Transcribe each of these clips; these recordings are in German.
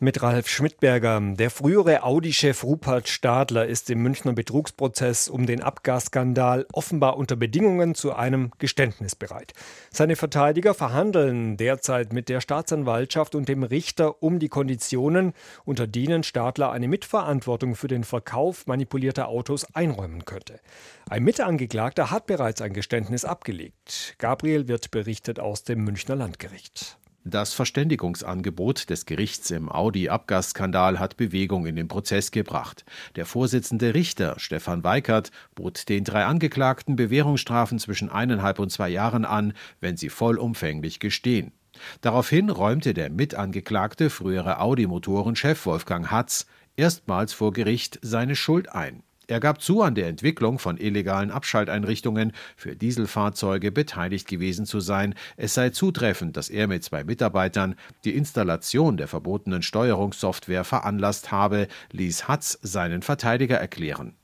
Mit Ralf Schmidberger. Der frühere Audi-Chef Rupert Stadler ist im Münchner Betrugsprozess um den Abgasskandal offenbar unter Bedingungen zu einem Geständnis bereit. Seine Verteidiger verhandeln derzeit mit der Staatsanwaltschaft und dem Richter um die Konditionen, unter denen Stadler eine Mitverantwortung für den Verkauf manipulierter Autos einräumen könnte. Ein Mitangeklagter hat bereits ein Geständnis abgelegt. Gabriel wird berichtet aus dem Münchner Landgericht. Das Verständigungsangebot des Gerichts im Audi-Abgasskandal hat Bewegung in den Prozess gebracht. Der Vorsitzende Richter, Stefan Weikert, bot den drei Angeklagten Bewährungsstrafen zwischen eineinhalb und zwei Jahren an, wenn sie vollumfänglich gestehen. Daraufhin räumte der Mitangeklagte, frühere Audi-Motorenchef Wolfgang Hatz, erstmals vor Gericht seine Schuld ein. Er gab zu, an der Entwicklung von illegalen Abschalteinrichtungen für Dieselfahrzeuge beteiligt gewesen zu sein. Es sei zutreffend, dass er mit zwei Mitarbeitern die Installation der verbotenen Steuerungssoftware veranlasst habe, ließ Hatz seinen Verteidiger erklären.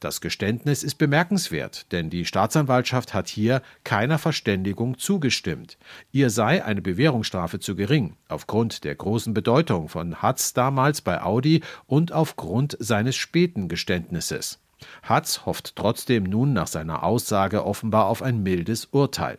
Das Geständnis ist bemerkenswert, denn die Staatsanwaltschaft hat hier keiner Verständigung zugestimmt. Ihr sei eine Bewährungsstrafe zu gering, aufgrund der großen Bedeutung von Hatz damals bei Audi und aufgrund seines späten Geständnisses. Hatz hofft trotzdem nun nach seiner Aussage offenbar auf ein mildes Urteil.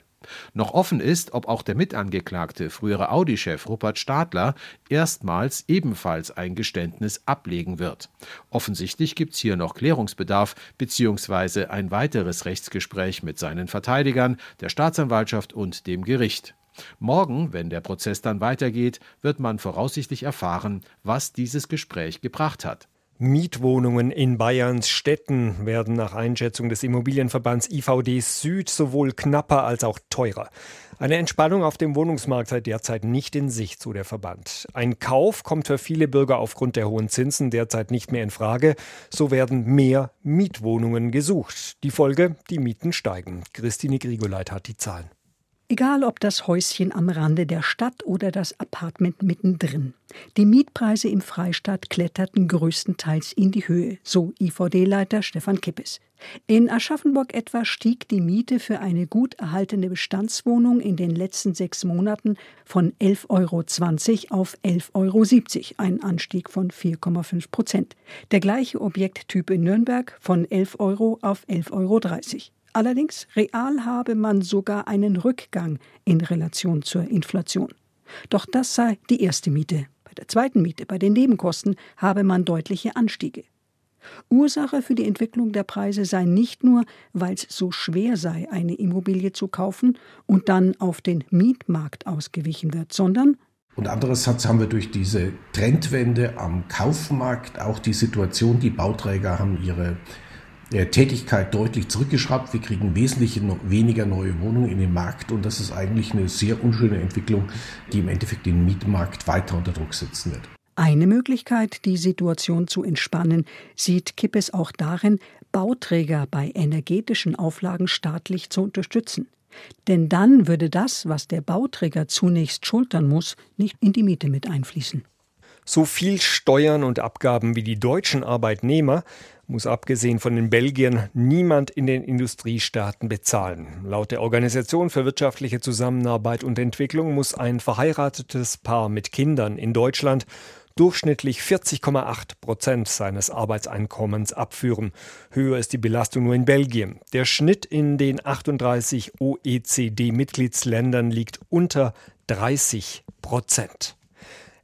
Noch offen ist, ob auch der Mitangeklagte, frühere Audi-Chef Rupert Stadler, erstmals ebenfalls ein Geständnis ablegen wird. Offensichtlich gibt es hier noch Klärungsbedarf bzw. ein weiteres Rechtsgespräch mit seinen Verteidigern, der Staatsanwaltschaft und dem Gericht. Morgen, wenn der Prozess dann weitergeht, wird man voraussichtlich erfahren, was dieses Gespräch gebracht hat. Mietwohnungen in Bayerns Städten werden nach Einschätzung des Immobilienverbands IVD Süd sowohl knapper als auch teurer. Eine Entspannung auf dem Wohnungsmarkt sei derzeit nicht in Sicht, so der Verband. Ein Kauf kommt für viele Bürger aufgrund der hohen Zinsen derzeit nicht mehr in Frage. So werden mehr Mietwohnungen gesucht. Die Folge, die Mieten steigen. Christine Grigoleit hat die Zahlen. Egal ob das Häuschen am Rande der Stadt oder das Apartment mittendrin. Die Mietpreise im Freistaat kletterten größtenteils in die Höhe, so IVD-Leiter Stefan Kippes. In Aschaffenburg etwa stieg die Miete für eine gut erhaltene Bestandswohnung in den letzten sechs Monaten von 11,20 Euro auf 11,70 Euro, ein Anstieg von 4,5 Prozent. Der gleiche Objekttyp in Nürnberg von 11 Euro auf 11,30 Euro. Allerdings real habe man sogar einen Rückgang in Relation zur Inflation. Doch das sei die erste Miete. Bei der zweiten Miete, bei den Nebenkosten, habe man deutliche Anstiege. Ursache für die Entwicklung der Preise sei nicht nur, weil es so schwer sei, eine Immobilie zu kaufen und dann auf den Mietmarkt ausgewichen wird, sondern und andererseits haben wir durch diese Trendwende am Kaufmarkt auch die Situation, die Bauträger haben ihre Tätigkeit deutlich zurückgeschraubt. Wir kriegen wesentlich weniger neue Wohnungen in den Markt und das ist eigentlich eine sehr unschöne Entwicklung, die im Endeffekt den Mietmarkt weiter unter Druck setzen wird. Eine Möglichkeit, die Situation zu entspannen, sieht Kippes auch darin, Bauträger bei energetischen Auflagen staatlich zu unterstützen. Denn dann würde das, was der Bauträger zunächst schultern muss, nicht in die Miete mit einfließen. So viel Steuern und Abgaben wie die deutschen Arbeitnehmer muss abgesehen von den Belgiern niemand in den Industriestaaten bezahlen. Laut der Organisation für wirtschaftliche Zusammenarbeit und Entwicklung muss ein verheiratetes Paar mit Kindern in Deutschland durchschnittlich 40,8 Prozent seines Arbeitseinkommens abführen. Höher ist die Belastung nur in Belgien. Der Schnitt in den 38 OECD-Mitgliedsländern liegt unter 30 Prozent.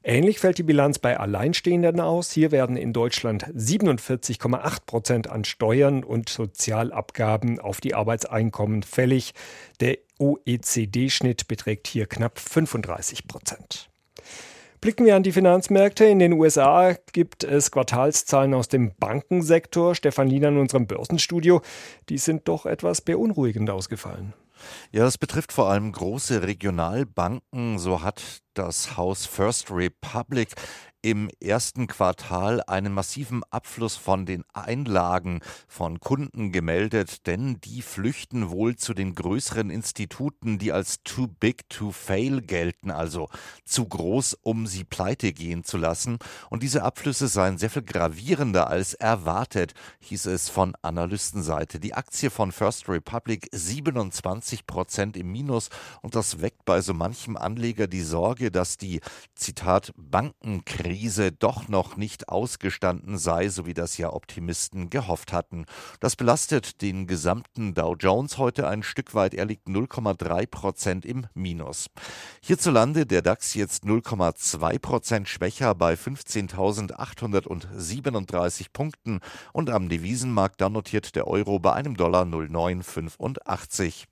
Ähnlich fällt die Bilanz bei Alleinstehenden aus. Hier werden in Deutschland 47,8 Prozent an Steuern und Sozialabgaben auf die Arbeitseinkommen fällig. Der OECD-Schnitt beträgt hier knapp 35 Prozent. Blicken wir an die Finanzmärkte. In den USA gibt es Quartalszahlen aus dem Bankensektor. Stefan Liener in unserem Börsenstudio. Die sind doch etwas beunruhigend ausgefallen. Ja, das betrifft vor allem große Regionalbanken. So hat das Haus First Republic im ersten Quartal einen massiven Abfluss von den Einlagen von Kunden gemeldet, denn die flüchten wohl zu den größeren Instituten, die als too big to fail gelten, also zu groß, um sie pleite gehen zu lassen. Und diese Abflüsse seien sehr viel gravierender als erwartet, hieß es von Analystenseite. Die Aktie von First Republic 27 Prozent im Minus und das weckt bei so manchem Anleger die Sorge, dass die, Zitat, Bankenkrise doch noch nicht ausgestanden sei, so wie das ja Optimisten gehofft hatten. Das belastet den gesamten Dow Jones heute ein Stück weit. Er liegt 0,3 Prozent im Minus. Hierzulande der DAX jetzt 0,2 Prozent schwächer bei 15.837 Punkten und am Devisenmarkt dann notiert der Euro bei einem Dollar 0,985.